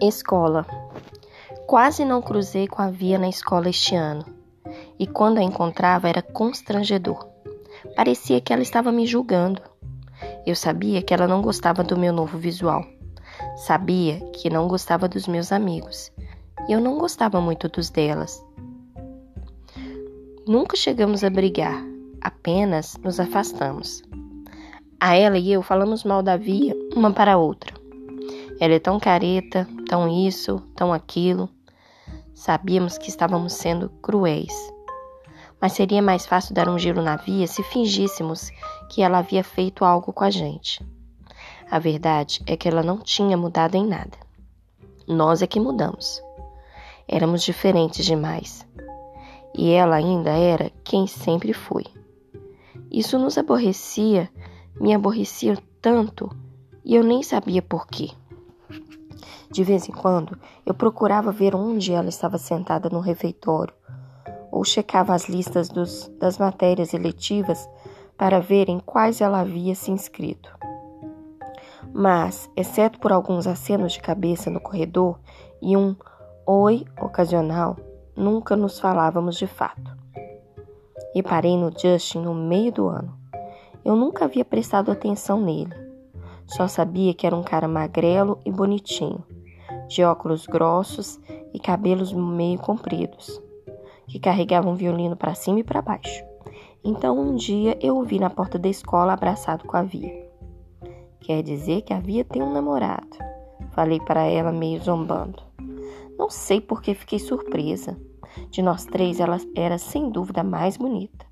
Escola. Quase não cruzei com a Via na escola este ano, e quando a encontrava era constrangedor. Parecia que ela estava me julgando. Eu sabia que ela não gostava do meu novo visual. Sabia que não gostava dos meus amigos. E eu não gostava muito dos delas. Nunca chegamos a brigar, apenas nos afastamos. A ela e eu falamos mal da Via uma para a outra. Ela é tão careta, tão isso, tão aquilo. Sabíamos que estávamos sendo cruéis. Mas seria mais fácil dar um giro na via se fingíssemos que ela havia feito algo com a gente. A verdade é que ela não tinha mudado em nada. Nós é que mudamos. Éramos diferentes demais. E ela ainda era quem sempre foi. Isso nos aborrecia, me aborrecia tanto, e eu nem sabia por quê. De vez em quando, eu procurava ver onde ela estava sentada no refeitório, ou checava as listas dos, das matérias eletivas para ver em quais ela havia se inscrito. Mas, exceto por alguns acenos de cabeça no corredor e um oi ocasional, nunca nos falávamos de fato. E parei no Justin no meio do ano. Eu nunca havia prestado atenção nele. Só sabia que era um cara magrelo e bonitinho de óculos grossos e cabelos meio compridos, que carregava um violino para cima e para baixo. Então um dia eu o vi na porta da escola abraçado com a Via. Quer dizer que a Via tem um namorado, falei para ela meio zombando. Não sei por que fiquei surpresa. De nós três, ela era sem dúvida a mais bonita.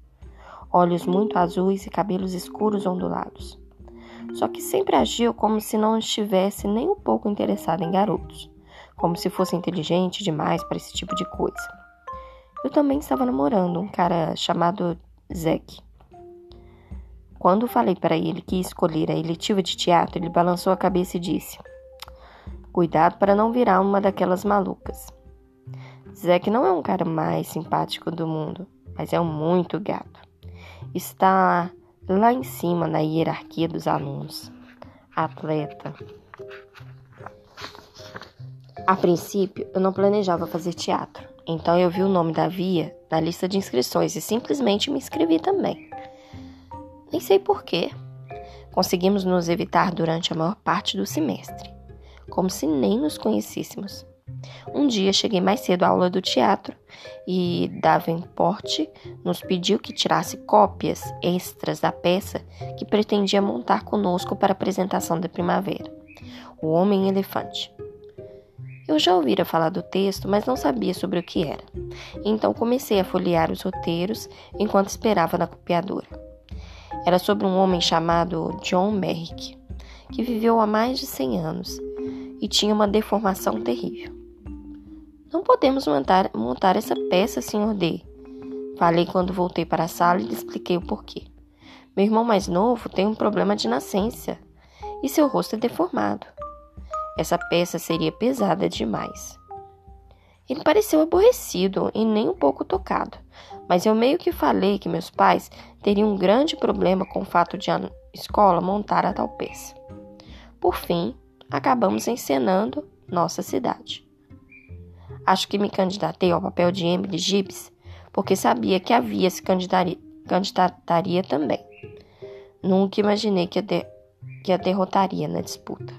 Olhos muito azuis e cabelos escuros ondulados só que sempre agiu como se não estivesse nem um pouco interessada em garotos, como se fosse inteligente demais para esse tipo de coisa. Eu também estava namorando um cara chamado Zack. Quando falei para ele que ia escolher a eletiva de teatro, ele balançou a cabeça e disse: Cuidado para não virar uma daquelas malucas. Zack não é um cara mais simpático do mundo, mas é um muito gato. Está lá em cima na hierarquia dos alunos. Atleta. A princípio, eu não planejava fazer teatro, então eu vi o nome da Via na lista de inscrições e simplesmente me inscrevi também. Nem sei porquê. Conseguimos nos evitar durante a maior parte do semestre, como se nem nos conhecêssemos. Um dia cheguei mais cedo à aula do teatro e Davenport nos pediu que tirasse cópias extras da peça que pretendia montar conosco para a apresentação da primavera, O Homem Elefante. Eu já ouvira falar do texto, mas não sabia sobre o que era. Então comecei a folhear os roteiros enquanto esperava na copiadora. Era sobre um homem chamado John Merrick, que viveu há mais de 100 anos e tinha uma deformação terrível. Não podemos montar, montar essa peça, Sr. D. Falei quando voltei para a sala e lhe expliquei o porquê. Meu irmão mais novo tem um problema de nascença e seu rosto é deformado. Essa peça seria pesada demais. Ele pareceu aborrecido e nem um pouco tocado, mas eu meio que falei que meus pais teriam um grande problema com o fato de a escola montar a tal peça. Por fim, acabamos encenando nossa cidade. Acho que me candidatei ao papel de Emily Gibbs porque sabia que havia se candidataria, candidataria também. Nunca imaginei que a, que a derrotaria na disputa.